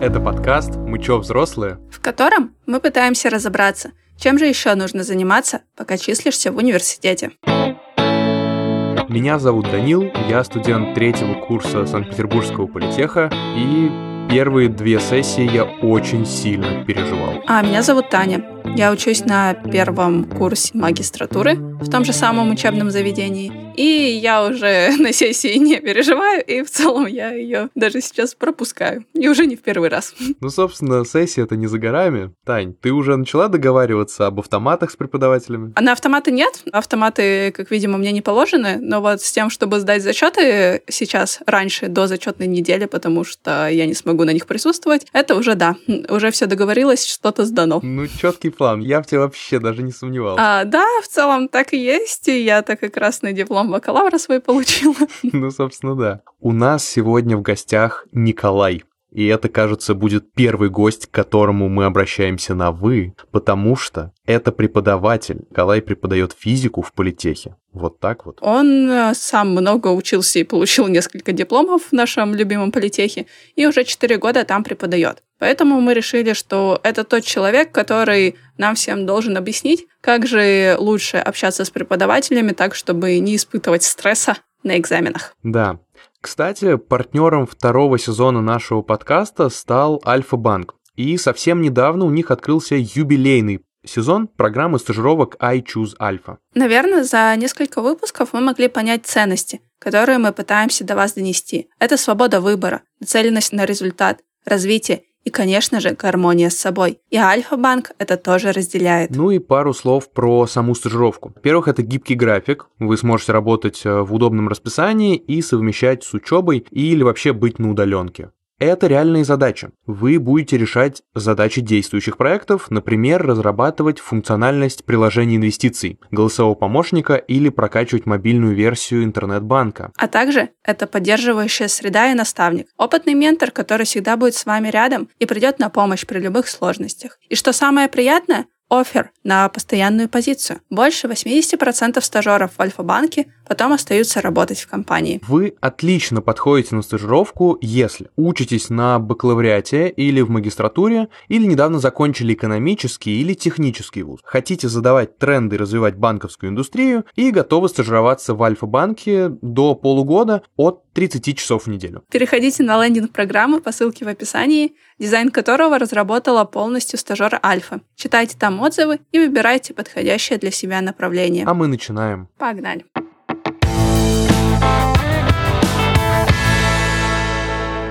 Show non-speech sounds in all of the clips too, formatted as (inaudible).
Это подкаст «Мы чё, взрослые?», в котором мы пытаемся разобраться, чем же еще нужно заниматься, пока числишься в университете. Меня зовут Данил, я студент третьего курса Санкт-Петербургского политеха, и первые две сессии я очень сильно переживал. А меня зовут Таня. Я учусь на первом курсе магистратуры в том же самом учебном заведении. И я уже (laughs) на сессии не переживаю, и в целом я ее даже сейчас пропускаю. И уже не в первый раз. (laughs) Ну, собственно, сессия это не за горами. Тань, ты уже начала договариваться об автоматах с преподавателями? А на автоматы нет. Автоматы, как видимо, мне не положены. Но вот с тем, чтобы сдать зачеты сейчас, раньше, до зачетной недели, потому что я не смогу на них присутствовать, это уже да. Уже все договорилось, что-то сдано. Ну, четкий план. Я в тебе вообще даже не сомневался. А, да, в целом так и есть. И я-то как раз на диплом бакалавра свой получила. (laughs) Ну, собственно, да. У нас сегодня в гостях Николай. И это, кажется, будет первый гость, к которому мы обращаемся на «вы», потому что это преподаватель. Николай преподает физику в политехе. Вот так вот. Он э, сам много учился и получил несколько дипломов в нашем любимом политехе, и уже 4 года там преподает. Поэтому мы решили, что это тот человек, который нам всем должен объяснить, как же лучше общаться с преподавателями так, чтобы не испытывать стресса на экзаменах. Да, кстати, партнером второго сезона нашего подкаста стал Альфа-Банк. И совсем недавно у них открылся юбилейный сезон программы стажировок I Choose Alpha. Наверное, за несколько выпусков мы могли понять ценности, которые мы пытаемся до вас донести. Это свобода выбора, нацеленность на результат, развитие и, конечно же, гармония с собой. И Альфа-банк это тоже разделяет. Ну и пару слов про саму стажировку. Во-первых, это гибкий график. Вы сможете работать э, в удобном расписании и совмещать с учебой или вообще быть на удаленке. Это реальные задачи. Вы будете решать задачи действующих проектов, например, разрабатывать функциональность приложения инвестиций, голосового помощника или прокачивать мобильную версию интернет-банка. А также это поддерживающая среда и наставник, опытный ментор, который всегда будет с вами рядом и придет на помощь при любых сложностях. И что самое приятное, офер на постоянную позицию. Больше 80% стажеров в Альфа-банке потом остаются работать в компании. Вы отлично подходите на стажировку, если учитесь на бакалавриате или в магистратуре, или недавно закончили экономический или технический вуз. Хотите задавать тренды и развивать банковскую индустрию и готовы стажироваться в Альфа-банке до полугода от 30 часов в неделю. Переходите на лендинг программы по ссылке в описании, дизайн которого разработала полностью стажер Альфа. Читайте там отзывы и выбирайте подходящее для себя направление. А мы начинаем. Погнали.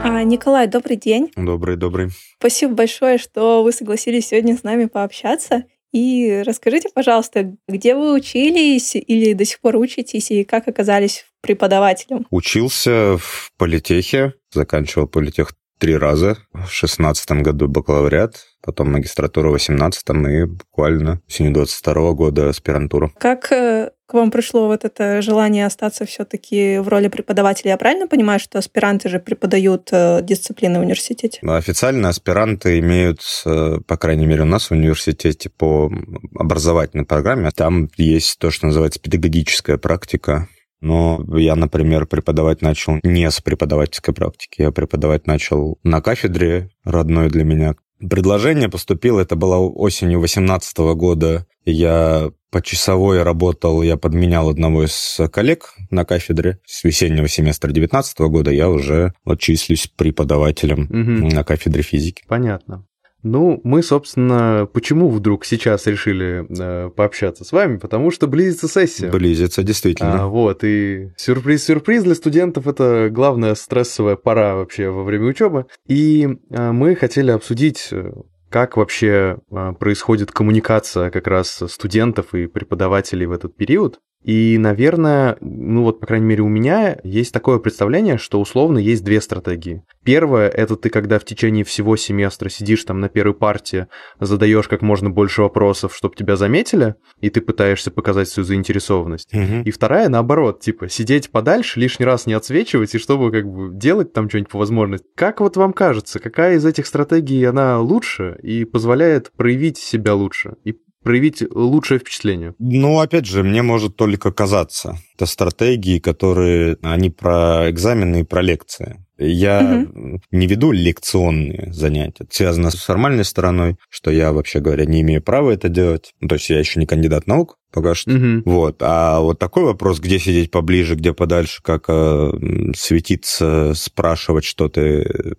А, Николай, добрый день. Добрый, добрый. Спасибо большое, что вы согласились сегодня с нами пообщаться. И расскажите, пожалуйста, где вы учились или до сих пор учитесь, и как оказались преподавателем? Учился в политехе, заканчивал политех три раза. В шестнадцатом году бакалавриат, потом магистратура в восемнадцатом и буквально осенью 22 года аспирантура. Как э, к вам пришло вот это желание остаться все-таки в роли преподавателя? Я правильно понимаю, что аспиранты же преподают э, дисциплины в университете? Официально аспиранты имеют, э, по крайней мере, у нас в университете по образовательной программе, там есть то, что называется педагогическая практика, но я, например, преподавать начал не с преподавательской практики, я преподавать начал на кафедре родной для меня. Предложение поступило, это было осенью 2018 года. Я по часовой работал, я подменял одного из коллег на кафедре. С весеннего семестра 2019 года я уже вот числюсь преподавателем угу. на кафедре физики. Понятно. Ну, мы, собственно, почему вдруг сейчас решили э, пообщаться с вами? Потому что близится сессия. Близится, действительно. А, вот, и сюрприз-сюрприз для студентов – это главная стрессовая пора вообще во время учебы. И э, мы хотели обсудить э, как вообще э, происходит коммуникация как раз студентов и преподавателей в этот период. И, наверное, ну вот, по крайней мере, у меня есть такое представление, что условно есть две стратегии. Первое — это ты, когда в течение всего семестра сидишь там на первой партии, задаешь как можно больше вопросов, чтобы тебя заметили, и ты пытаешься показать свою заинтересованность. Угу. И вторая, наоборот, типа, сидеть подальше, лишний раз не отсвечивать, и чтобы как бы делать там что-нибудь по возможности. Как вот вам кажется, какая из этих стратегий, она лучше и позволяет проявить себя лучше? И проявить лучшее впечатление? Ну, опять же, мне может только казаться. Это стратегии, которые, они про экзамены и про лекции. Я угу. не веду лекционные занятия. Это связано с формальной стороной, что я, вообще говоря, не имею права это делать. Ну, то есть я еще не кандидат наук, пока что. Угу. Вот. А вот такой вопрос, где сидеть поближе, где подальше, как э, светиться, спрашивать что-то,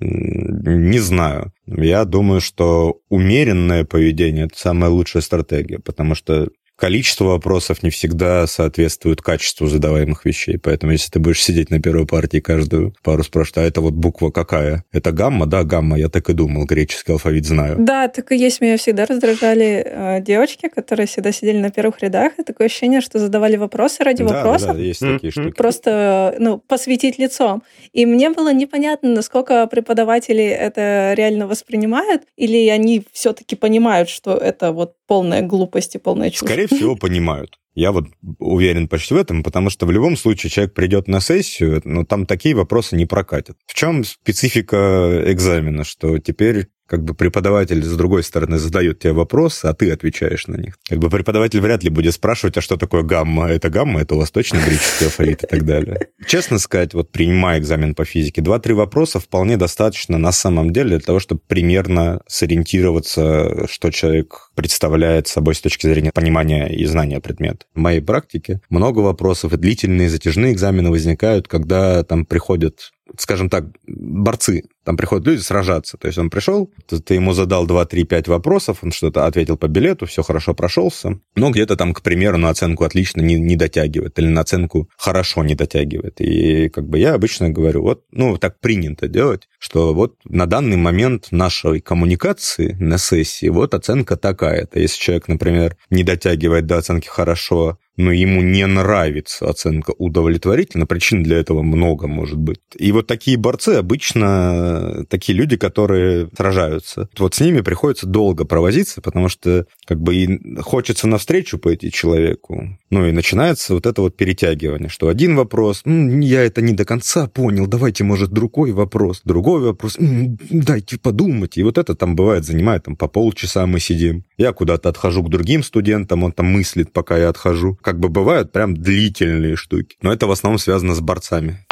не знаю. Я думаю, что умеренное поведение – это самая лучшая стратегия, потому что количество вопросов не всегда соответствует качеству задаваемых вещей. Поэтому если ты будешь сидеть на первой партии каждую пару спрашивать, а это вот буква какая? Это гамма? Да, гамма. Я так и думал. Греческий алфавит знаю. Да, так и есть. Меня всегда раздражали э, девочки, которые всегда сидели на первых рядах. И такое ощущение, что задавали вопросы ради да, вопросов. Да, да, есть такие штуки. Просто, ну, посветить лицом. И мне было непонятно, насколько преподаватели это реально воспринимают, или они все-таки понимают, что это вот полная глупость и полная чушь. Скорее всего, понимают. Я вот уверен почти в этом, потому что в любом случае человек придет на сессию, но там такие вопросы не прокатят. В чем специфика экзамена, что теперь как бы преподаватель с другой стороны задает тебе вопросы, а ты отвечаешь на них. Как бы преподаватель вряд ли будет спрашивать, а что такое гамма? Это гамма, это восточный греческий (laughs) алфавит и так далее. Честно сказать, вот принимая экзамен по физике, два-три вопроса вполне достаточно на самом деле для того, чтобы примерно сориентироваться, что человек представляет собой с точки зрения понимания и знания предмета. В моей практике много вопросов и длительные затяжные экзамены возникают, когда там приходят скажем так, борцы там приходят люди сражаться. То есть он пришел, ты ему задал 2, 3, 5 вопросов, он что-то ответил по билету, все хорошо прошелся, но где-то там, к примеру, на оценку отлично не, не дотягивает или на оценку хорошо не дотягивает. И как бы я обычно говорю, вот, ну, так принято делать, что вот на данный момент нашей коммуникации на сессии вот оценка такая-то. Если человек, например, не дотягивает до оценки хорошо, но ему не нравится оценка удовлетворительно, причин для этого много может быть. И вот такие борцы обычно такие люди, которые сражаются. Вот с ними приходится долго провозиться, потому что как бы и хочется навстречу пойти человеку. Ну и начинается вот это вот перетягивание, что один вопрос, я это не до конца понял, давайте, может, другой вопрос, другой вопрос, дайте подумать. И вот это там бывает занимает там по полчаса мы сидим. Я куда-то отхожу к другим студентам, он там мыслит, пока я отхожу как бы бывают прям длительные штуки. Но это в основном связано с борцами.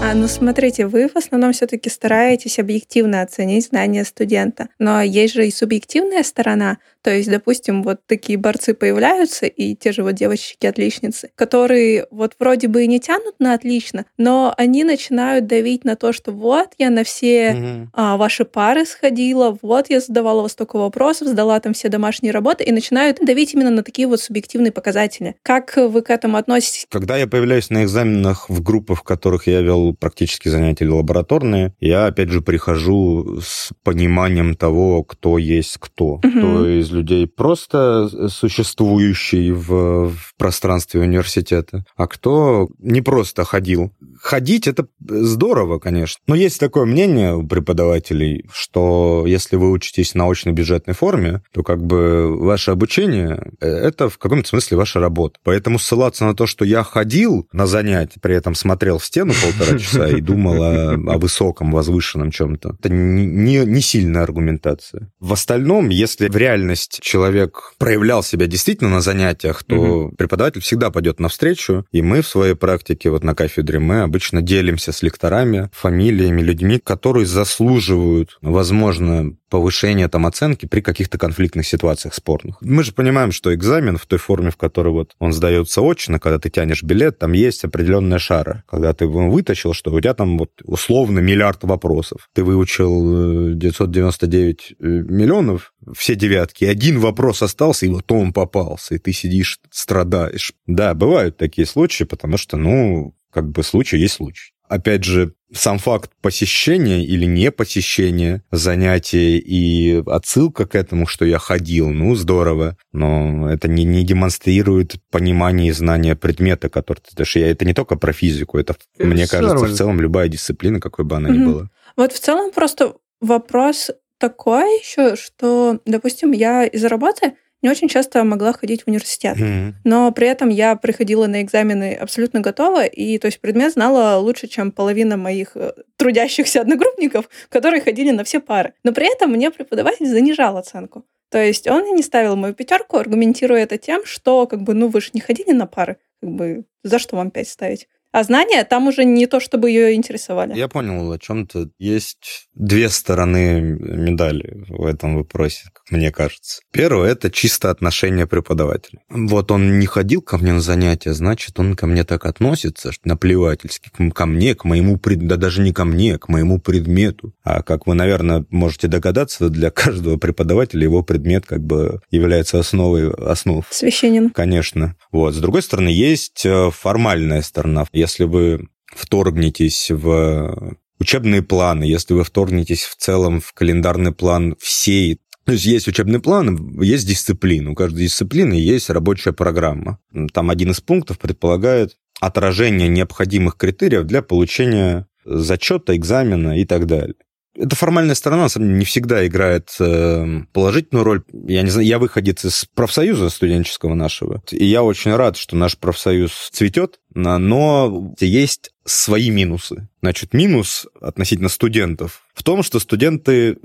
А, ну, смотрите, вы в основном все-таки стараетесь объективно оценить знания студента. Но есть же и субъективная сторона. То есть, допустим, вот такие борцы появляются, и те же вот девочки-отличницы, которые вот вроде бы и не тянут на отлично, но они начинают давить на то, что вот я на все угу. а, ваши пары сходила, вот я задавала вас столько вопросов, сдала там все домашние работы, и начинают давить именно на такие вот субъективные показатели. Как вы к этому относитесь? Когда я появляюсь на экзаменах в группах, в которых я вел практически занятия лабораторные, я опять же прихожу с пониманием того, кто есть кто. Угу. Кто из людей просто существующий в, в пространстве университета, а кто не просто ходил. Ходить это здорово, конечно. Но есть такое мнение у преподавателей, что если вы учитесь в научно-бюджетной форме, то как бы ваше обучение э, – это в каком-то смысле ваша работа. Поэтому ссылаться на то, что я ходил на занятия, при этом смотрел в стену полтора (laughs) часа и думал о, о высоком, возвышенном чем-то, это не, не, не сильная аргументация. В остальном, если в реальности есть человек проявлял себя действительно на занятиях, то угу. преподаватель всегда пойдет навстречу, и мы в своей практике, вот на кафедре, мы обычно делимся с лекторами, фамилиями, людьми, которые заслуживают, возможно, повышения там оценки при каких-то конфликтных ситуациях спорных. Мы же понимаем, что экзамен в той форме, в которой вот он сдается очно, когда ты тянешь билет, там есть определенная шара. Когда ты вытащил, что у тебя там вот условно миллиард вопросов. Ты выучил 999 э, э, миллионов, все девятки, один вопрос остался, и вот он попался, и ты сидишь, страдаешь. Да, бывают такие случаи, потому что, ну, как бы случай есть случай. Опять же, сам факт посещения или не посещения занятия и отсылка к этому, что я ходил, ну, здорово, но это не, не демонстрирует понимание и знание предмета, который ты даешь. Я, это не только про физику, это, это мне кажется, нормально. в целом любая дисциплина, какой бы она mm-hmm. ни была. Вот в целом просто вопрос такой еще, что, допустим, я из работы не очень часто могла ходить в университет. Mm-hmm. Но при этом я приходила на экзамены абсолютно готова, и то есть предмет знала лучше, чем половина моих э, трудящихся одногруппников, которые ходили на все пары. Но при этом мне преподаватель занижал оценку. То есть он не ставил мою пятерку, аргументируя это тем, что как бы, ну, вы же не ходили на пары, как бы за что вам 5 ставить? А знания там уже не то, чтобы ее интересовали. Я понял о чем-то. Есть две стороны медали в этом вопросе, как мне кажется. Первое – это чисто отношение преподавателя. Вот он не ходил ко мне на занятия, значит, он ко мне так относится, что наплевательски, ко мне, к моему пред... да даже не ко мне, к моему предмету. А как вы, наверное, можете догадаться, для каждого преподавателя его предмет как бы является основой основ. Священен. Конечно. Вот. С другой стороны, есть э, формальная сторона если вы вторгнетесь в учебные планы, если вы вторгнетесь в целом в календарный план всей то есть есть учебный план, есть дисциплина. У каждой дисциплины есть рабочая программа. Там один из пунктов предполагает отражение необходимых критериев для получения зачета, экзамена и так далее. Эта формальная сторона, на самом деле, не всегда играет э, положительную роль. Я не знаю, я выходец из профсоюза студенческого нашего, и я очень рад, что наш профсоюз цветет, но есть свои минусы. Значит, минус относительно студентов в том, что студенты...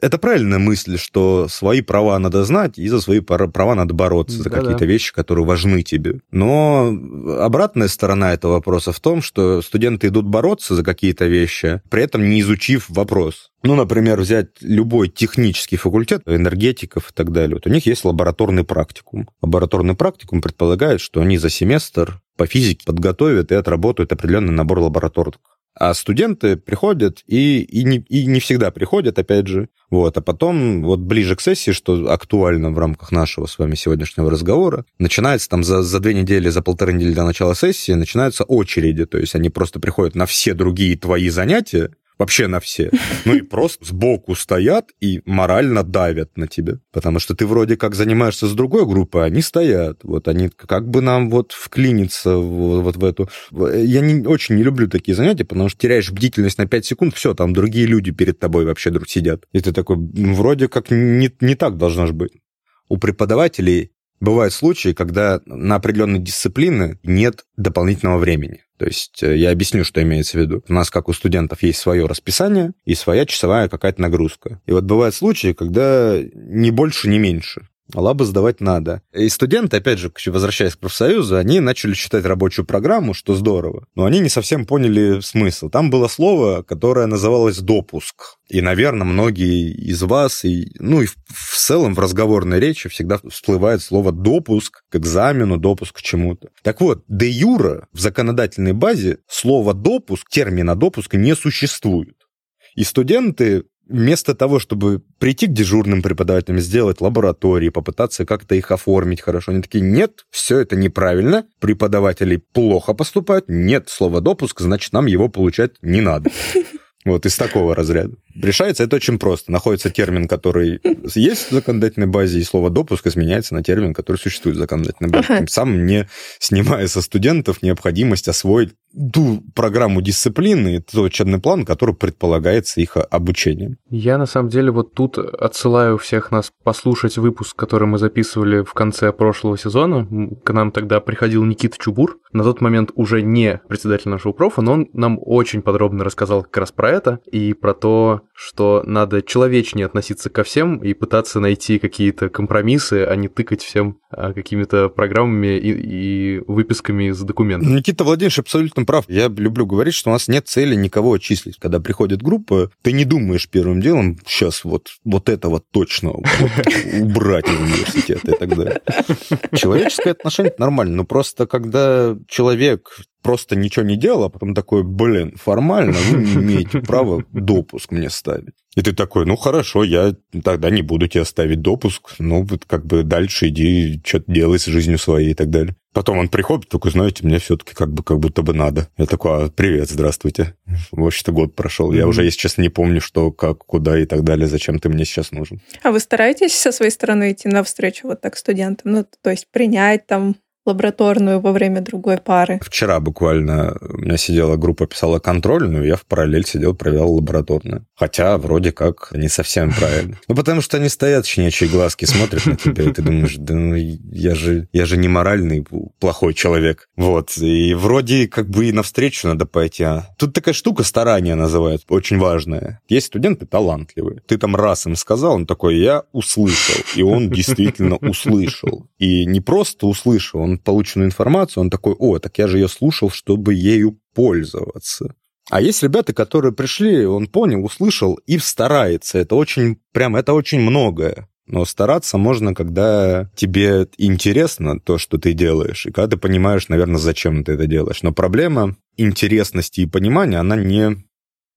Это правильная мысль, что свои права надо знать, и за свои права надо бороться, за какие-то вещи, которые важны тебе. Но обратная сторона этого вопроса в том, что студенты идут бороться за какие-то вещи, при этом не изучив вопрос. Ну, например, взять любой технический факультет, энергетиков и так далее. Вот у них есть лабораторный практикум. Лабораторный практикум предполагает, что они за семестр по физике подготовят и отработают определенный набор лабораторных. А студенты приходят и, и, не, и не всегда приходят, опять же. Вот. А потом, вот ближе к сессии, что актуально в рамках нашего с вами сегодняшнего разговора, начинается там за, за две недели, за полторы недели до начала сессии, начинаются очереди. То есть они просто приходят на все другие твои занятия, вообще на все. Ну и просто сбоку стоят и морально давят на тебя. Потому что ты вроде как занимаешься с другой группой, они стоят. Вот они как бы нам вот вклиниться вот в эту... Я не, очень не люблю такие занятия, потому что теряешь бдительность на 5 секунд, все, там другие люди перед тобой вообще друг сидят. И ты такой, вроде как не, не так должно же быть. У преподавателей Бывают случаи, когда на определенные дисциплины нет дополнительного времени. То есть э, я объясню, что имеется в виду. У нас, как у студентов, есть свое расписание и своя часовая какая-то нагрузка. И вот бывают случаи, когда ни больше, ни меньше. Лабы сдавать надо. И студенты, опять же, возвращаясь к профсоюзу, они начали читать рабочую программу, что здорово, но они не совсем поняли смысл. Там было слово, которое называлось «допуск». И, наверное, многие из вас, и, ну и в, в целом в разговорной речи всегда всплывает слово «допуск» к экзамену, допуск к чему-то. Так вот, де юра в законодательной базе слово «допуск», термина «допуск» не существует. И студенты вместо того, чтобы прийти к дежурным преподавателям, сделать лаборатории, попытаться как-то их оформить хорошо, они такие, нет, все это неправильно, преподаватели плохо поступают, нет слова допуск, значит, нам его получать не надо. (laughs) Вот из такого разряда. Решается это очень просто. Находится термин, который есть в законодательной базе, и слово «допуск» изменяется на термин, который существует в законодательной базе. Тем самым не снимая со студентов необходимость освоить ту программу дисциплины, тот учебный план, который предполагается их обучением. Я, на самом деле, вот тут отсылаю всех нас послушать выпуск, который мы записывали в конце прошлого сезона. К нам тогда приходил Никита Чубур, на тот момент уже не председатель нашего профа, но он нам очень подробно рассказал как раз про это и про то, что надо человечнее относиться ко всем и пытаться найти какие-то компромиссы, а не тыкать всем а, какими-то программами и, и выписками из документов. Никита Владимирович абсолютно прав. Я люблю говорить, что у нас нет цели никого отчислить. Когда приходит группа, ты не думаешь первым делом, сейчас вот, вот этого точно убрать из университета и так далее. Человеческое отношение нормально, но просто когда человек просто ничего не делал, а потом такой, блин, формально вы не имеете права допуск мне ставить. И ты такой, ну хорошо, я тогда не буду тебе ставить допуск, ну вот как бы дальше иди, что-то делай с жизнью своей и так далее. Потом он приходит, такой, знаете, мне все-таки как бы как будто бы надо. Я такой, а, привет, здравствуйте. Вообще-то год прошел. Mm-hmm. Я уже, если честно, не помню, что, как, куда и так далее, зачем ты мне сейчас нужен. А вы стараетесь со своей стороны идти навстречу вот так студентам? Ну, то есть принять там лабораторную во время другой пары. Вчера буквально у меня сидела группа, писала контрольную, я в параллель сидел, проверял лабораторную. Хотя вроде как не совсем правильно. Ну, потому что они стоят, щенячьи глазки, смотрят на тебя, и ты думаешь, да ну я же, я же не моральный плохой человек. Вот. И вроде как бы и навстречу надо пойти. А тут такая штука старание называют, очень важная. Есть студенты талантливые. Ты там раз им сказал, он такой, я услышал. И он действительно услышал. И не просто услышал, он полученную информацию, он такой, о, так я же ее слушал, чтобы ею пользоваться. А есть ребята, которые пришли, он понял, услышал и старается. Это очень, прям, это очень многое. Но стараться можно, когда тебе интересно то, что ты делаешь, и когда ты понимаешь, наверное, зачем ты это делаешь. Но проблема интересности и понимания, она не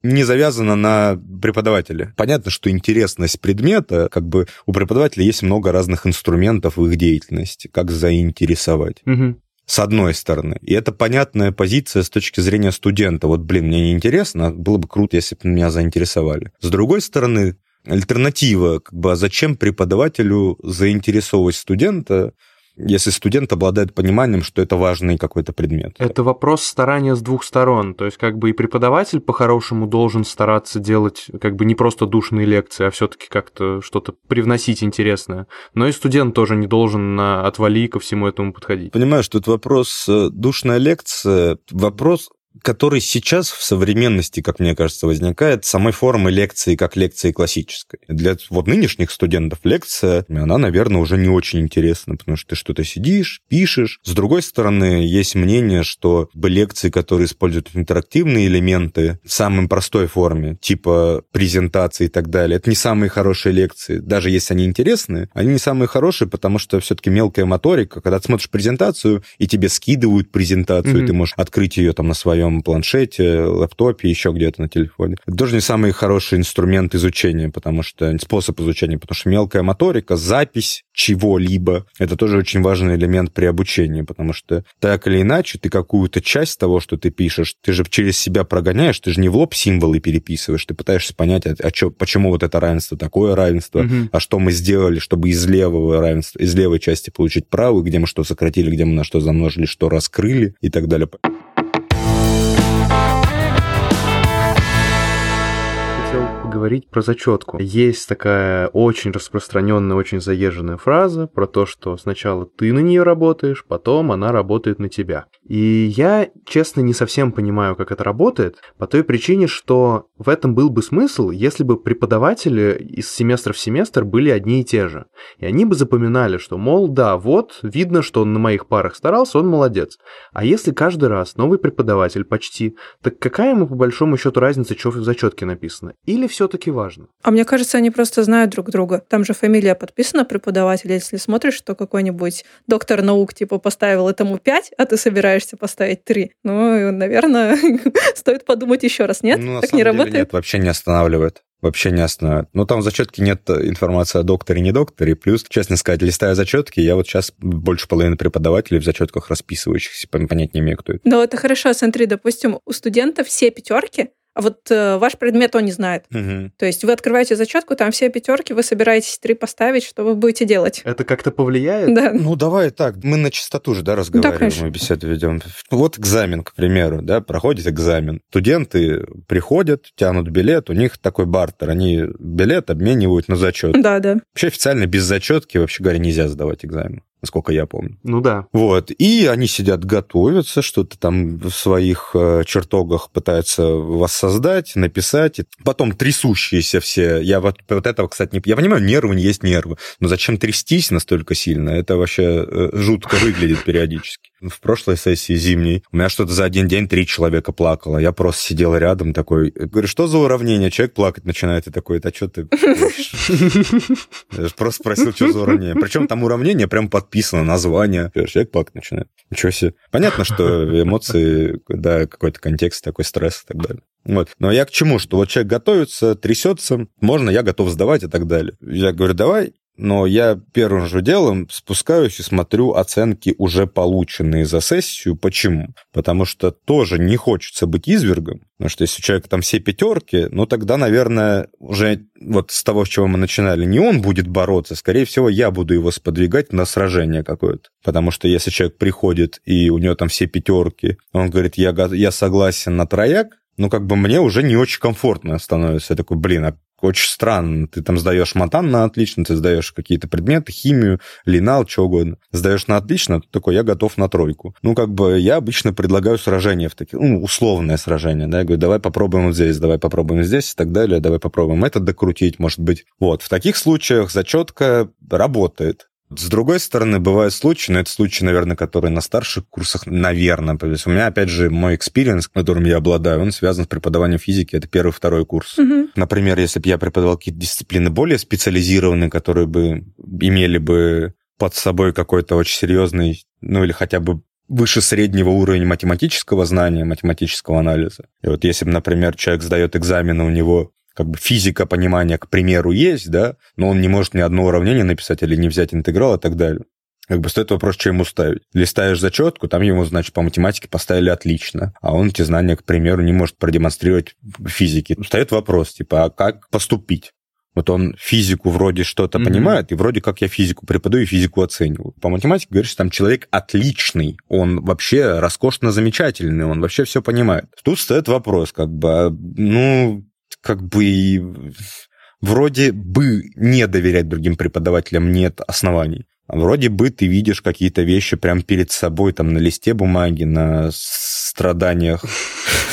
не завязана на преподавателе. Понятно, что интересность предмета, как бы у преподавателя есть много разных инструментов в их деятельности, как заинтересовать. Угу. С одной стороны. И это понятная позиция с точки зрения студента. Вот, блин, мне не интересно, было бы круто, если бы меня заинтересовали. С другой стороны, альтернатива, как бы, а зачем преподавателю заинтересовывать студента, если студент обладает пониманием, что это важный какой-то предмет. Это вопрос старания с двух сторон. То есть как бы и преподаватель по-хорошему должен стараться делать как бы не просто душные лекции, а все-таки как-то что-то привносить интересное. Но и студент тоже не должен на отвали ко всему этому подходить. Понимаешь, тут вопрос э, душная лекция, вопрос который сейчас в современности, как мне кажется, возникает самой формы лекции как лекции классической. Для вот нынешних студентов лекция, она, наверное, уже не очень интересна, потому что ты что-то сидишь, пишешь. С другой стороны, есть мнение, что лекции, которые используют интерактивные элементы в самой простой форме, типа презентации и так далее, это не самые хорошие лекции. Даже если они интересные, они не самые хорошие, потому что все-таки мелкая моторика, когда ты смотришь презентацию, и тебе скидывают презентацию, mm-hmm. ты можешь открыть ее там на своем своем планшете, лэптопе, еще где-то на телефоне. Это тоже не самый хороший инструмент изучения, потому что способ изучения, потому что мелкая моторика, запись чего-либо, это тоже очень важный элемент при обучении, потому что так или иначе ты какую-то часть того, что ты пишешь, ты же через себя прогоняешь, ты же не в лоб символы переписываешь, ты пытаешься понять, а, а чё, почему вот это равенство такое равенство, угу. а что мы сделали, чтобы из левого равенства, из левой части получить правую, где мы что сократили, где мы на что замножили, что раскрыли и так далее. Поговорить про зачетку. Есть такая очень распространенная, очень заезженная фраза про то, что сначала ты на нее работаешь, потом она работает на тебя. И я, честно, не совсем понимаю, как это работает, по той причине, что в этом был бы смысл, если бы преподаватели из семестра в семестр были одни и те же. И они бы запоминали, что, мол, да, вот, видно, что он на моих парах старался, он молодец. А если каждый раз новый преподаватель почти, так какая ему по большому счету разница, что в зачетке написано? Или все-таки важно? А мне кажется, они просто знают друг друга. Там же фамилия подписана преподавателя. Если смотришь, что какой-нибудь доктор наук типа поставил этому 5, а ты собираешь собираешься поставить три. Ну, наверное, (laughs) стоит подумать еще раз. Нет? Ну, так не работает? Нет, вообще не останавливает. Вообще не останавливает. Ну, там в зачетке нет информации о докторе, не докторе. Плюс, честно сказать, листая зачетки, я вот сейчас больше половины преподавателей в зачетках расписывающихся понять не имею, кто это. Ну, это хорошо. Смотри, допустим, у студентов все пятерки, а вот э, ваш предмет он не знает. Угу. То есть вы открываете зачетку, там все пятерки, вы собираетесь три поставить, что вы будете делать? Это как-то повлияет? Да. Ну, давай так, мы на чистоту же, да, разговариваем, да, мы беседу ведем. Вот экзамен, к примеру, да, проходит экзамен. Студенты приходят, тянут билет, у них такой бартер, они билет обменивают на зачет. Да, да. Вообще официально без зачетки, вообще говоря, нельзя сдавать экзамен насколько я помню. Ну да. Вот. И они сидят, готовятся, что-то там в своих э, чертогах пытаются воссоздать, написать. Потом трясущиеся все. Я вот, вот этого, кстати, не... Я понимаю, нервы не есть нервы. Но зачем трястись настолько сильно? Это вообще э, жутко выглядит периодически. В прошлой сессии зимней у меня что-то за один день три человека плакало. Я просто сидел рядом такой, говорю, что за уравнение? Человек плакать начинает, и такой, а что ты? (laughs) Я просто спросил, что за уравнение. Причем там уравнение прям подписано, название. Человек плакать начинает. Ничего себе. Понятно, что эмоции, да, какой-то контекст, такой стресс и так далее. Вот. Но я к чему? Что вот человек готовится, трясется, можно, я готов сдавать и так далее. Я говорю, давай, но я первым же делом спускаюсь и смотрю оценки, уже полученные за сессию. Почему? Потому что тоже не хочется быть извергом, потому что если у человека там все пятерки, ну тогда, наверное, уже вот с того, с чего мы начинали, не он будет бороться, скорее всего, я буду его сподвигать на сражение какое-то. Потому что если человек приходит, и у него там все пятерки, он говорит, я, я согласен на трояк, ну, как бы мне уже не очень комфортно становится. Я такой, блин, а очень странно. Ты там сдаешь матан на отлично, ты сдаешь какие-то предметы, химию, линал, что угодно. Сдаешь на отлично, такой, я готов на тройку. Ну, как бы я обычно предлагаю сражение в такие, ну, условное сражение, да, я говорю, давай попробуем вот здесь, давай попробуем здесь и так далее, давай попробуем это докрутить, может быть. Вот, в таких случаях зачетка работает. С другой стороны, бывают случаи, но это случаи, наверное, которые на старших курсах, наверное. То есть у меня, опять же, мой experience, которым я обладаю, он связан с преподаванием физики. Это первый, второй курс. Мгм. Например, если бы я преподавал какие-то дисциплины более специализированные, которые бы имели бы под собой какой-то очень серьезный, ну или хотя бы выше среднего уровня математического знания, математического анализа. И вот если бы, например, человек сдает экзамен, и у него как бы физика понимания, к примеру, есть, да, но он не может ни одно уравнение написать или не взять интеграл и так далее. Как бы стоит вопрос, что ему ставить. Листаешь зачетку, там ему, значит, по математике поставили отлично, а он эти знания, к примеру, не может продемонстрировать в физике. Встает вопрос, типа, а как поступить? Вот он физику вроде что-то Мгм. понимает, и вроде как я физику преподаю и физику оцениваю. По математике говоришь, там человек отличный, он вообще роскошно замечательный, он вообще все понимает. Тут стоит вопрос, как бы, а, ну, как бы вроде бы не доверять другим преподавателям нет оснований. А вроде бы ты видишь какие-то вещи прям перед собой, там, на листе бумаги, на страданиях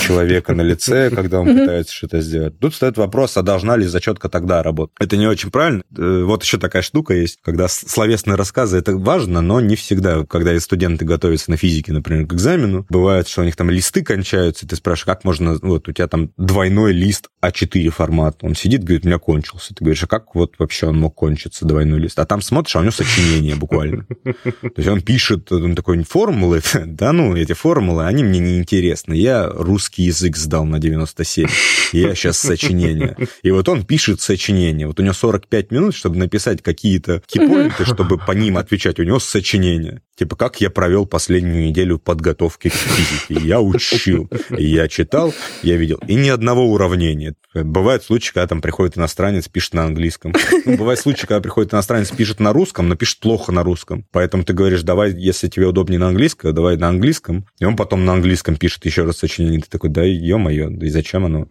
человека на лице, когда он пытается что-то сделать. Тут стоит вопрос, а должна ли зачетка тогда работать? Это не очень правильно. Э, Вот еще такая штука есть, когда словесные рассказы, это важно, но не всегда. Когда студенты готовятся на физике, например, к экзамену, бывает, что у них там листы кончаются, и ты спрашиваешь, как можно, вот у тебя там двойной лист А4 формат. Он сидит, говорит, у меня кончился. Ты говоришь, а как вот вообще он мог кончиться, двойной лист? А там смотришь, а у него сочинение буквально. То есть он пишет, он такой, формулы, (laughs) да ну, эти формулы, они мне не интересны. Я русский язык сдал на 97, и я сейчас сочинение. И вот он пишет сочинение. Вот у него 45 минут, чтобы написать какие-то кипоинты, чтобы по ним отвечать. У него сочинение. Типа, как я провел последнюю неделю подготовки к физике. Я учил, я читал, я видел. И ни одного уравнения. Бывают случаи, когда там приходит иностранец, пишет на английском. Ну, бывают случаи, когда приходит иностранец, пишет на русском, но пишет плохо на русском. Поэтому ты говоришь, давай, если тебе удобнее на английском, давай на английском. И он потом на английском пишет еще раз сочинение. Ты такой, да ё-моё, да и зачем оно?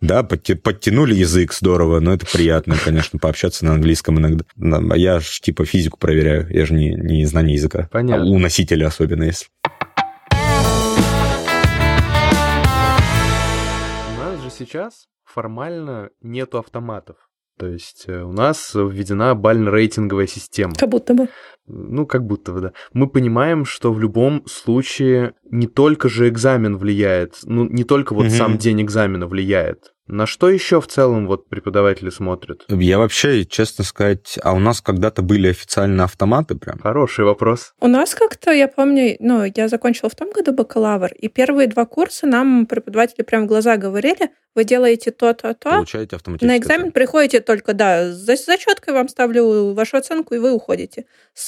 Да, подтя- подтянули язык здорово, но это приятно, конечно, пообщаться на английском иногда. Да, а Я ж типа физику проверяю, я же не, не знание языка. Понятно. А у носителя особенно если. У нас же сейчас формально нету автоматов. То есть э, у нас введена бально-рейтинговая система. Как будто бы. Ну, как будто бы, да. Мы понимаем, что в любом случае не только же экзамен влияет, ну, не только вот Мгм. сам день экзамена влияет. На что еще в целом вот преподаватели смотрят? Я вообще, честно сказать, а у нас когда-то были официально автоматы прям. Хороший вопрос. У нас как-то, я помню, ну, я закончила в том году бакалавр, и первые два курса нам преподаватели прям в глаза говорили, вы делаете то-то, то, Получаете автоматически. на экзамен приходите только, да, за зачеткой вам ставлю вашу оценку, и вы уходите. С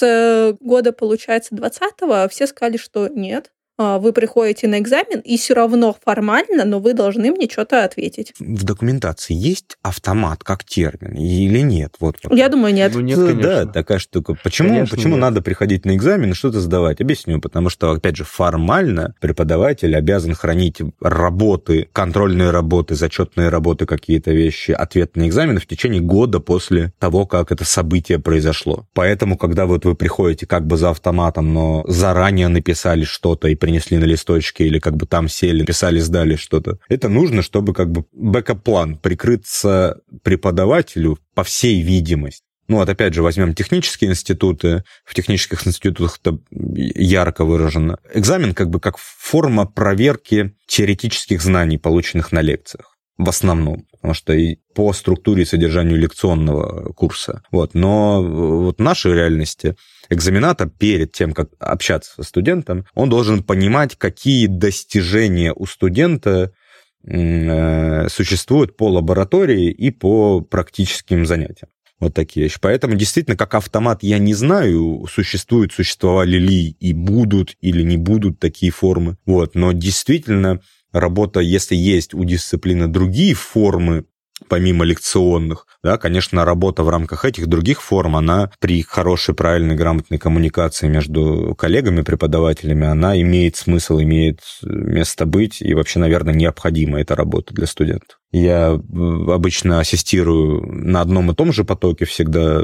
года, получается, 20-го все сказали, что нет, а, вы приходите на экзамен, и все равно формально, но вы должны мне что-то ответить. В документации есть автомат как термин или нет? Вот, вот. Я думаю, нет. Ну, нет, Да, конечно. такая штука. Почему, Конечно, почему нет. надо приходить на экзамен и что-то сдавать? Объясню. Потому что, опять же, формально преподаватель обязан хранить работы, контрольные работы, зачетные работы, какие-то вещи, ответ на экзамен в течение года после того, как это событие произошло. Поэтому, когда вот вы приходите как бы за автоматом, но заранее написали что-то и принесли на листочке, или как бы там сели, писали, сдали что-то, это нужно, чтобы как бы backup-план прикрыться преподавателю по всей видимости. Ну вот опять же возьмем технические институты. В технических институтах это ярко выражено. Экзамен как бы как форма проверки теоретических знаний, полученных на лекциях. В основном, потому что и по структуре и содержанию лекционного курса. Вот. Но вот в нашей реальности экзаменатор перед тем, как общаться со студентом, он должен понимать, какие достижения у студента э, существуют по лаборатории и по практическим занятиям. Вот такие вещи. Поэтому действительно, как автомат, я не знаю, существуют, существовали ли и будут или не будут такие формы. Вот. Но действительно, работа, если есть у дисциплины другие формы, помимо лекционных, да, конечно, работа в рамках этих других форм, она при хорошей, правильной, грамотной коммуникации между коллегами, преподавателями, она имеет смысл, имеет место быть, и вообще, наверное, необходима эта работа для студентов. Я э, обычно ассистирую на одном и том же потоке всегда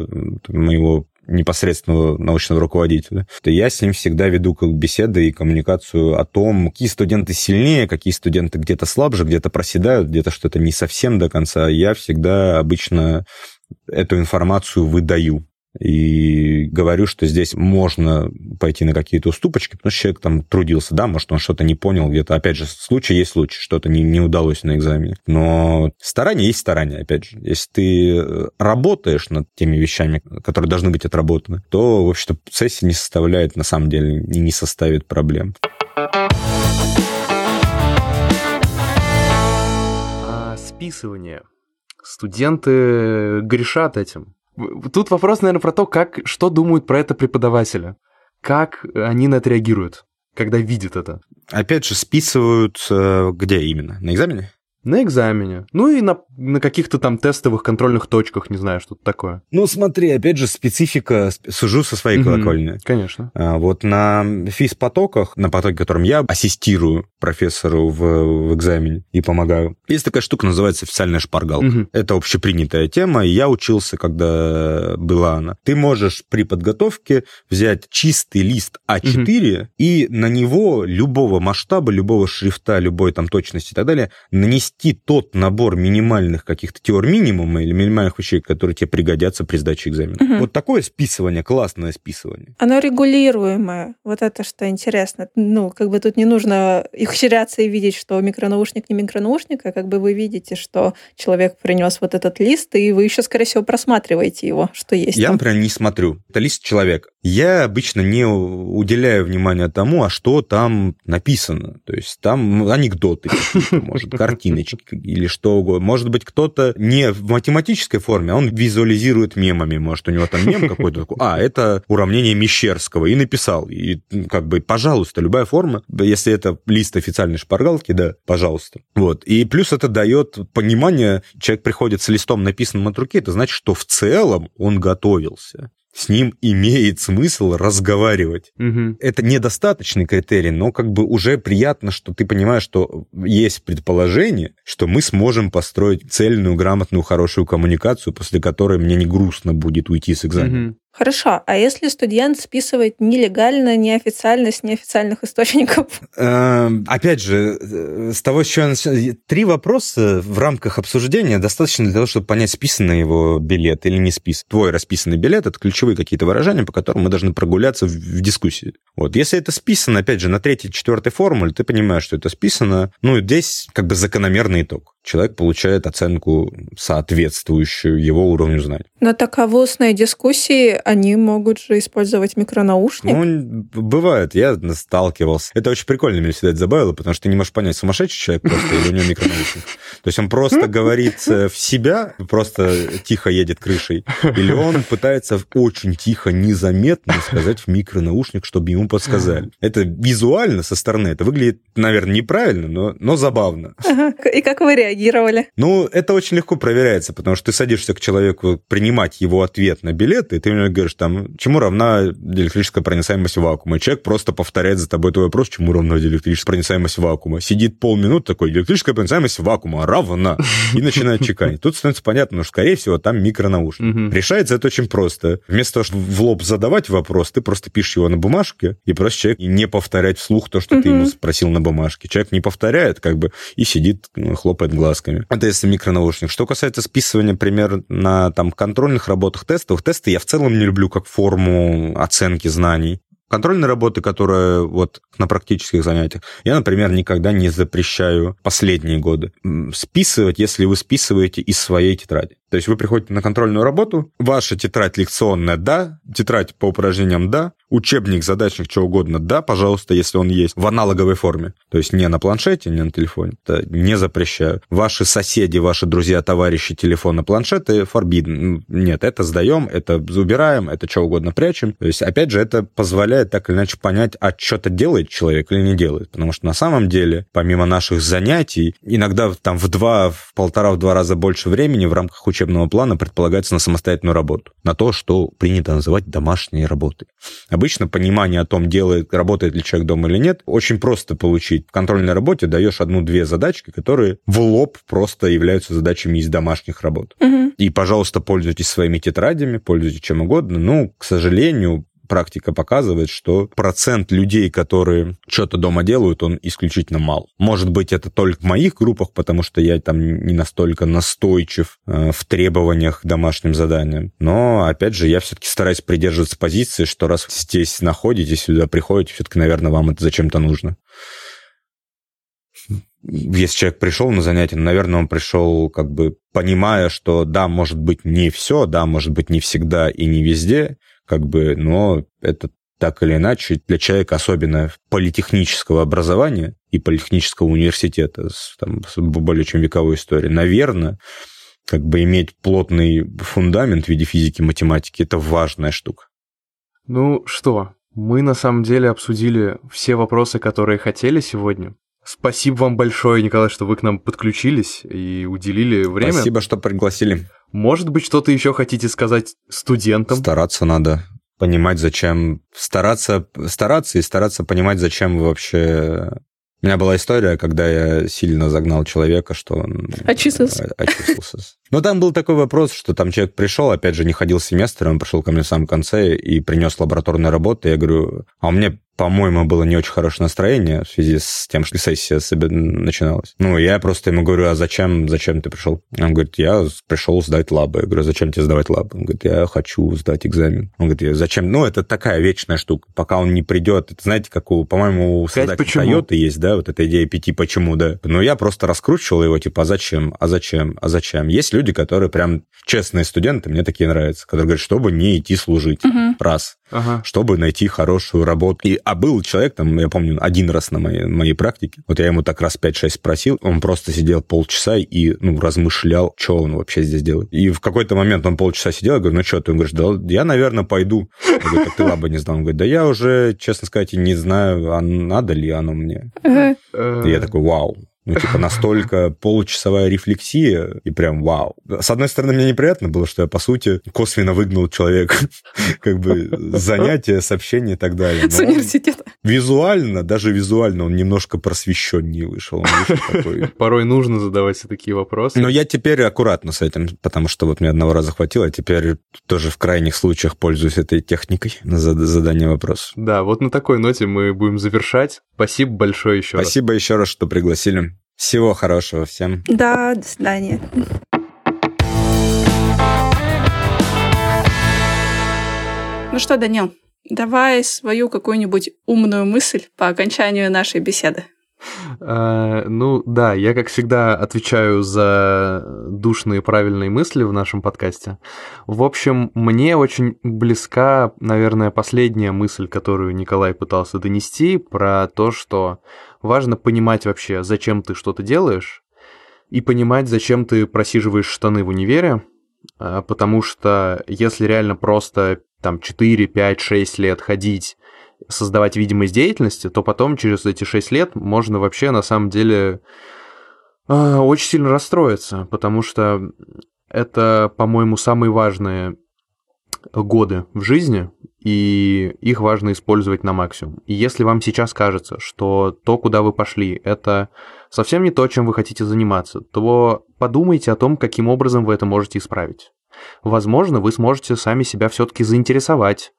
моего непосредственного научного руководителя, то я с ним всегда веду как беседы и коммуникацию о том, какие студенты сильнее, какие студенты где-то слабже, где-то проседают, где-то что-то не совсем до конца. Я всегда обычно эту информацию выдаю и говорю, что здесь можно пойти на какие-то уступочки, потому что человек там трудился, да, может, он что-то не понял где-то. Опять же, случай есть случай, что-то не, не удалось на экзамене. Но старание есть старание, опять же. Если ты работаешь над теми вещами, которые должны быть отработаны, то, в общем-то, сессия не составляет, на самом деле, не составит проблем. А списывание. Студенты грешат этим. Тут вопрос, наверное, про то, как, что думают про это преподаватели. Как они на это реагируют, когда видят это. Опять же, списывают э, где именно? На экзамене? На экзамене. Ну и на, на каких-то там тестовых контрольных точках, не знаю, что-то такое. Ну смотри, опять же, специфика, сужу со своей угу, колокольни. Конечно. А, вот на физ-потоках, на потоке, которым я ассистирую профессору в, в экзамене и помогаю, есть такая штука, называется официальная шпаргалка. Угу. Это общепринятая тема, и я учился, когда была она. Ты можешь при подготовке взять чистый лист А4 угу. и на него любого масштаба, любого шрифта, любой там точности и так далее нанести нанести тот набор минимальных каких-то теорий минимума или минимальных вещей, которые тебе пригодятся при сдаче экзамена. Угу. Вот такое списывание, классное списывание. Оно регулируемое. Вот это что интересно. Ну, как бы тут не нужно ухищряться и видеть, что микронаушник не микронаушник, а как бы вы видите, что человек принес вот этот лист, и вы еще, скорее всего, просматриваете его, что есть. Я, там. например, не смотрю. Это лист человека. Я обычно не уделяю внимания тому, а что там написано. То есть там анекдоты, может, картиночки или что угодно. Может быть, кто-то не в математической форме, а он визуализирует мемами. Может, у него там мем какой-то такой, а, это уравнение Мещерского, и написал. И как бы, пожалуйста, любая форма, если это лист официальной шпаргалки, да, пожалуйста. Вот. И плюс это дает понимание, человек приходит с листом, написанным от руки, это значит, что в целом он готовился с ним имеет смысл разговаривать. Угу. Это недостаточный критерий, но как бы уже приятно, что ты понимаешь, что есть предположение, что мы сможем построить цельную, грамотную, хорошую коммуникацию, после которой мне не грустно будет уйти с экзамена. Угу. Хорошо, а если студент списывает нелегально, неофициально, с неофициальных источников? Эм, опять же, э, с того, что я начал... Три вопроса в рамках обсуждения достаточно для того, чтобы понять, списан его билет или не списан. Твой расписанный билет — это ключевые какие-то выражения, по которым мы должны прогуляться в, в дискуссии. Вот. Если это списано, опять же, на третьей, четвертой формуле, ты понимаешь, что это списано, ну, здесь как бы закономерный итог человек получает оценку, соответствующую его уровню знаний. Но таковостные дискуссии, они могут же использовать микронаушник? Ну, бывает, я сталкивался. Это очень прикольно меня всегда это забавило, потому что ты не можешь понять, сумасшедший человек просто или у него микронаушник. То есть он просто (laughs) говорит в себя, просто тихо едет крышей, или он пытается очень тихо, незаметно сказать в микронаушник, чтобы ему подсказали. Это визуально со стороны, это выглядит, наверное, неправильно, но, но забавно. Ага. И как вы реагируете? Реагировали? Ну, это очень легко проверяется, потому что ты садишься к человеку принимать его ответ на билет, и ты мне говоришь, там, чему равна электрическая проницаемость вакуума? И человек просто повторяет за тобой твой вопрос, чему равна электрическая проницаемость вакуума. Сидит полминуты такой, электрическая проницаемость вакуума равна, и начинает чеканить. Тут становится понятно, что, скорее всего, там микронаушник. Решается это очень просто. Вместо того, чтобы в лоб задавать вопрос, ты просто пишешь его на бумажке, и просто человек не повторять вслух то, что ты ему спросил на бумажке. Человек не повторяет, как бы, и сидит, ну, хлопает глазками. Это если микронаушник. Что касается списывания, например, на там, контрольных работах, тестовых, тесты я в целом не люблю как форму оценки знаний. Контрольные работы, которые вот на практических занятиях, я, например, никогда не запрещаю последние годы списывать, если вы списываете из своей тетради. То есть вы приходите на контрольную работу, ваша тетрадь лекционная, да, тетрадь по упражнениям, да, учебник, задачник, что угодно, да, пожалуйста, если он есть, в аналоговой форме. То есть не на планшете, не на телефоне. Это не запрещаю. Ваши соседи, ваши друзья, товарищи, телефоны, планшеты forbidden. Нет, это сдаем, это убираем, это что угодно прячем. То есть, опять же, это позволяет так или иначе понять, а что-то делает человек или не делает. Потому что на самом деле, помимо наших занятий, иногда там в два, в полтора, в два раза больше времени в рамках учебного плана предполагается на самостоятельную работу, на то, что принято называть домашней работой. Обычно понимание о том, делает, работает ли человек дома или нет, очень просто получить. В контрольной работе даешь одну-две задачки, которые в лоб просто являются задачами из домашних работ. Угу. И, пожалуйста, пользуйтесь своими тетрадями, пользуйтесь чем угодно. Ну, к сожалению, практика показывает, что процент людей, которые что-то дома делают, он исключительно мал. Может быть, это только в моих группах, потому что я там не настолько настойчив э, в требованиях к домашним заданиям. Но, опять же, я все-таки стараюсь придерживаться позиции, что раз здесь находитесь, сюда приходите, все-таки, наверное, вам это зачем-то нужно если человек пришел на занятие, наверное, он пришел как бы понимая, что да, может быть не все, да, может быть не всегда и не везде, как бы, но это так или иначе для человека, особенно политехнического образования и политехнического университета с, там, с более чем вековой историей, наверное, как бы иметь плотный фундамент в виде физики, математики, это важная штука. Ну что, мы на самом деле обсудили все вопросы, которые хотели сегодня. Спасибо вам большое, Николай, что вы к нам подключились и уделили время. Спасибо, что пригласили. Может быть, что-то еще хотите сказать студентам? Стараться надо. Понимать, зачем... Стараться, стараться и стараться понимать, зачем вы вообще у меня была история, когда я сильно загнал человека, что он... Очистился. Очистился. Но там был такой вопрос, что там человек пришел, опять же, не ходил семестр, он пришел ко мне в самом конце и принес лабораторные работы. Я говорю, а у меня по-моему, было не очень хорошее настроение в связи с тем, что сессия начиналась. Ну, я просто ему говорю, а зачем, зачем ты пришел? Он говорит, я пришел сдать лабы. Я говорю, зачем тебе сдавать лабы? Он говорит, я хочу сдать экзамен. Он говорит, зачем? Ну, это такая вечная штука. Пока он не придет, это знаете, как у, по-моему, у создателя Toyota есть, да, вот эта идея пяти почему, да. Но я просто раскручивал его, типа, а зачем, а зачем, а зачем? Есть люди, которые прям честные студенты, мне такие нравятся, которые говорят, чтобы не идти служить. Угу. Раз ага. чтобы найти хорошую работу. И, а был человек, там, я помню, один раз на моей, моей практике, вот я ему так раз 5-6 спросил, он просто сидел полчаса и, ну, размышлял, что он вообще здесь делает. И в какой-то момент он полчаса сидел, я говорю, ну что ты? Он говорит, да я, наверное, пойду. Я говорю, так ты лаба не сдал. Он говорит, да я уже, честно сказать, не знаю, а надо ли оно мне. И я такой, вау, ну, типа, (laughs) настолько получасовая рефлексия, и прям вау. С одной стороны, мне неприятно было, что я, по сути, косвенно выгнал человека, (laughs) как бы, занятия, сообщения и так далее. С университета. Визуально, даже визуально он немножко просвещеннее вышел. (laughs) Порой нужно задавать такие вопросы. Но я теперь аккуратно с этим, потому что вот мне одного раза хватило, а теперь тоже в крайних случаях пользуюсь этой техникой на задание вопросов. Да, вот на такой ноте мы будем завершать. Спасибо большое еще раз. Спасибо еще раз, что пригласили. Всего хорошего всем. Да, до свидания. Ну что, Данил, давай свою какую-нибудь умную мысль по окончанию нашей беседы. Uh, ну да, я как всегда отвечаю за душные правильные мысли в нашем подкасте. В общем, мне очень близка, наверное, последняя мысль, которую Николай пытался донести, про то, что важно понимать вообще, зачем ты что-то делаешь, и понимать, зачем ты просиживаешь штаны в универе, а, потому что если реально просто там 4, 5, 6 лет ходить, создавать видимость деятельности, то потом через эти 6 лет можно вообще на самом деле а, очень сильно расстроиться, потому что это, по-моему, самые важные годы в жизни, и их важно использовать на максимум. И если вам сейчас кажется, что то, куда вы пошли, это совсем не то, чем вы хотите заниматься, то подумайте о том, каким образом вы это можете исправить. Возможно, вы сможете сами себя все-таки заинтересовать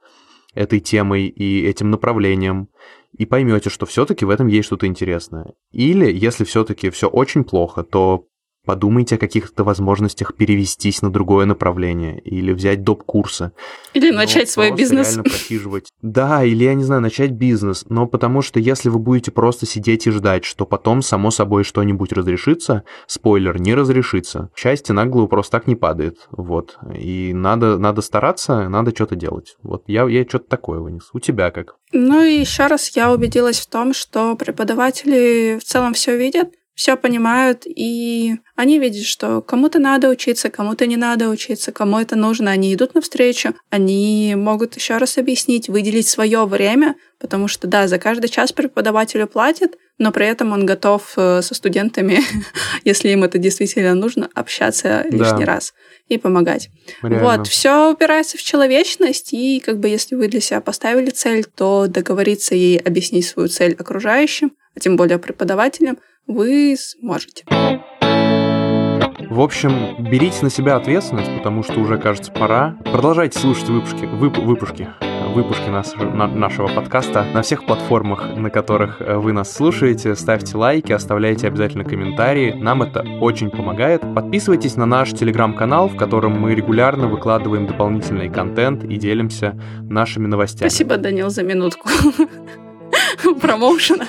этой темой и этим направлением, и поймете, что все-таки в этом есть что-то интересное. Или, если все-таки все очень плохо, то Подумайте о каких-то возможностях перевестись на другое направление или взять доп. курсы. Или начать свой бизнес. реально просиживать. Да, или, я не знаю, начать бизнес. Но потому что если вы будете просто сидеть и ждать, что потом само собой что-нибудь разрешится, спойлер, не разрешится. Счастье на голову просто так не падает. Вот. И надо, надо стараться, надо что-то делать. Вот я, я что-то такое вынес. У тебя как? Ну и еще раз я убедилась в том, что преподаватели в целом все видят, все понимают, и они видят, что кому-то надо учиться, кому-то не надо учиться, кому это нужно, они идут навстречу, они могут еще раз объяснить, выделить свое время, потому что, да, за каждый час преподавателю платят, но при этом он готов э, со студентами, (laughs) если им это действительно нужно, общаться лишний раз и помогать. Реально. Вот, все упирается в человечность, и как бы если вы для себя поставили цель, то договориться ей объяснить свою цель окружающим, а тем более преподавателям, вы сможете. В общем, берите на себя ответственность, потому что уже, кажется, пора. Продолжайте слушать выпуски, вып, выпуски, выпуски нашего подкаста на всех платформах, на которых э, вы нас слушаете. Ставьте лайки, оставляйте обязательно комментарии. Нам это очень помогает. Подписывайтесь на наш телеграм-канал, в котором мы регулярно выкладываем дополнительный контент и делимся нашими новостями. Спасибо, Данил, за минутку (laughs) (laughs) промоушена.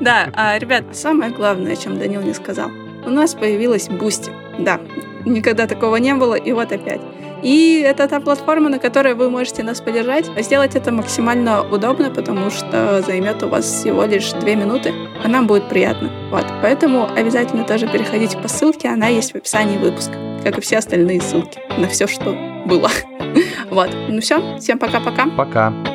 Да, а, ребят, самое главное, о чем Данил не сказал. У нас появилась Boosty. Да, никогда такого не было, и вот опять. И это та платформа, на которой вы можете нас поддержать. Сделать это максимально удобно, потому что займет у вас всего лишь две минуты, а нам будет приятно. Вот. Поэтому обязательно тоже переходите по ссылке, она есть в описании выпуска, как и все остальные ссылки на все, что было. (laughs) Вот. Ну все, всем пока-пока. Пока. -пока. пока.